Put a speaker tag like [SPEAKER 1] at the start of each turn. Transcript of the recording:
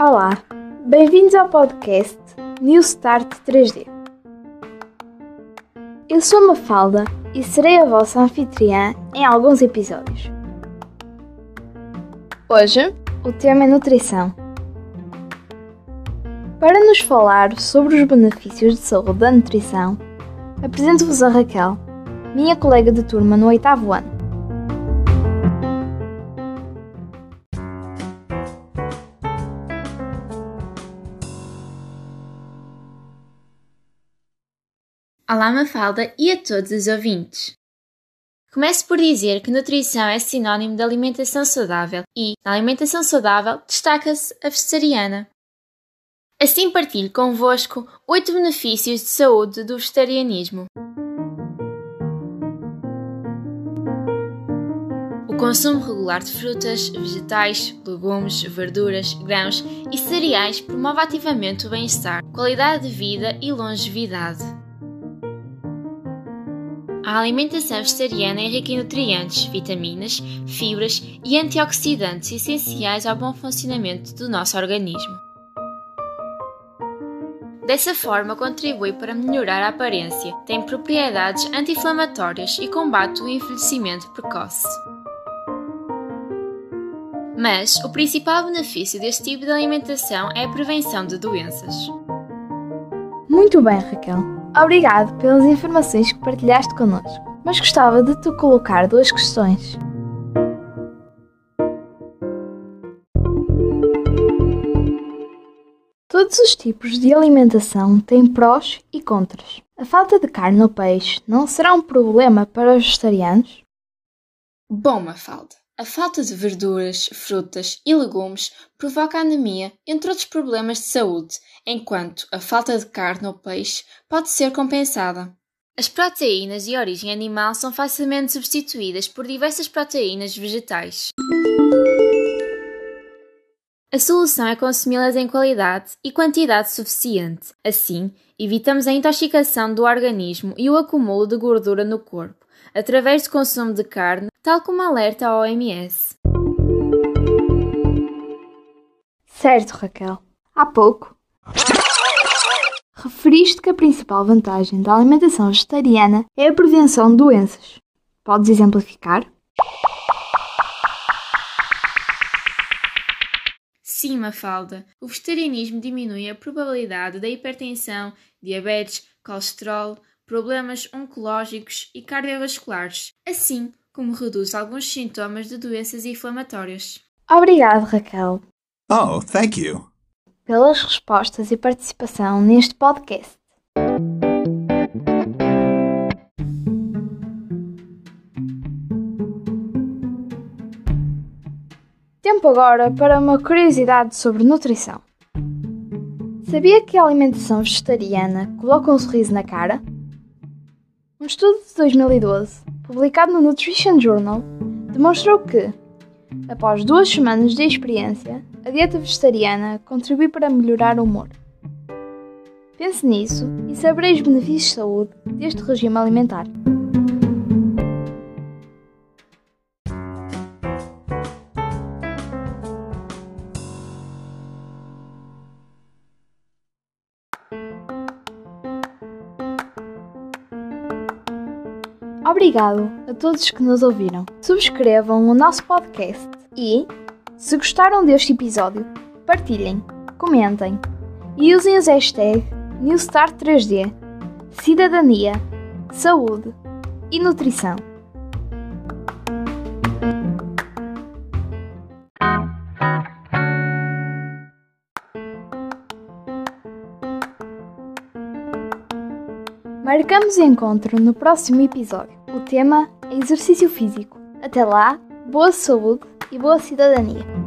[SPEAKER 1] Olá, bem-vindos ao podcast New Start 3D. Eu sou Mafalda e serei a vossa anfitriã em alguns episódios. Hoje, o tema é nutrição. Para nos falar sobre os benefícios de saúde da nutrição, apresento-vos a Raquel, minha colega de turma no oitavo ano.
[SPEAKER 2] Olá, Mafalda e a todos os ouvintes. Começo por dizer que nutrição é sinónimo de alimentação saudável e, na alimentação saudável, destaca-se a vegetariana. Assim partilho convosco oito benefícios de saúde do vegetarianismo. O consumo regular de frutas, vegetais, legumes, verduras, grãos e cereais promove ativamente o bem-estar, qualidade de vida e longevidade. A alimentação vegetariana é rica em nutrientes, vitaminas, fibras e antioxidantes essenciais ao bom funcionamento do nosso organismo. Dessa forma, contribui para melhorar a aparência, tem propriedades anti-inflamatórias e combate o envelhecimento precoce. Mas o principal benefício deste tipo de alimentação é a prevenção de doenças.
[SPEAKER 1] Muito bem, Raquel. Obrigado pelas informações que partilhaste connosco, mas gostava de te colocar duas questões. Todos os tipos de alimentação têm prós e contras. A falta de carne ou peixe não será um problema para os vegetarianos?
[SPEAKER 2] Bom, Mafalda, a falta de verduras, frutas e legumes provoca anemia, entre outros problemas de saúde, enquanto a falta de carne ou peixe pode ser compensada. As proteínas de origem animal são facilmente substituídas por diversas proteínas vegetais. A solução é consumi-las em qualidade e quantidade suficiente. Assim, evitamos a intoxicação do organismo e o acúmulo de gordura no corpo, através do consumo de carne tal como alerta a OMS.
[SPEAKER 1] Certo, Raquel. Há pouco. Referiste que a principal vantagem da alimentação vegetariana é a prevenção de doenças. Podes exemplificar?
[SPEAKER 2] Sim, Mafalda. O vegetarianismo diminui a probabilidade da hipertensão, diabetes, colesterol, problemas oncológicos e cardiovasculares. Assim, como reduz alguns sintomas de doenças inflamatórias.
[SPEAKER 1] Obrigado, Raquel.
[SPEAKER 3] Oh, thank you.
[SPEAKER 1] Pelas respostas e participação neste podcast. Tempo agora para uma curiosidade sobre nutrição. Sabia que a alimentação vegetariana coloca um sorriso na cara? Um estudo de 2012 publicado no Nutrition Journal, demonstrou que, após duas semanas de experiência, a dieta vegetariana contribui para melhorar o humor. Pense nisso e saberei os benefícios de saúde deste regime alimentar. Obrigado a todos que nos ouviram. Subscrevam o nosso podcast e, se gostaram deste episódio, partilhem, comentem e usem os hashtags NewStart3D, Cidadania, Saúde e Nutrição. Marcamos encontro no próximo episódio. O tema é exercício físico. Até lá, boa saúde e boa cidadania.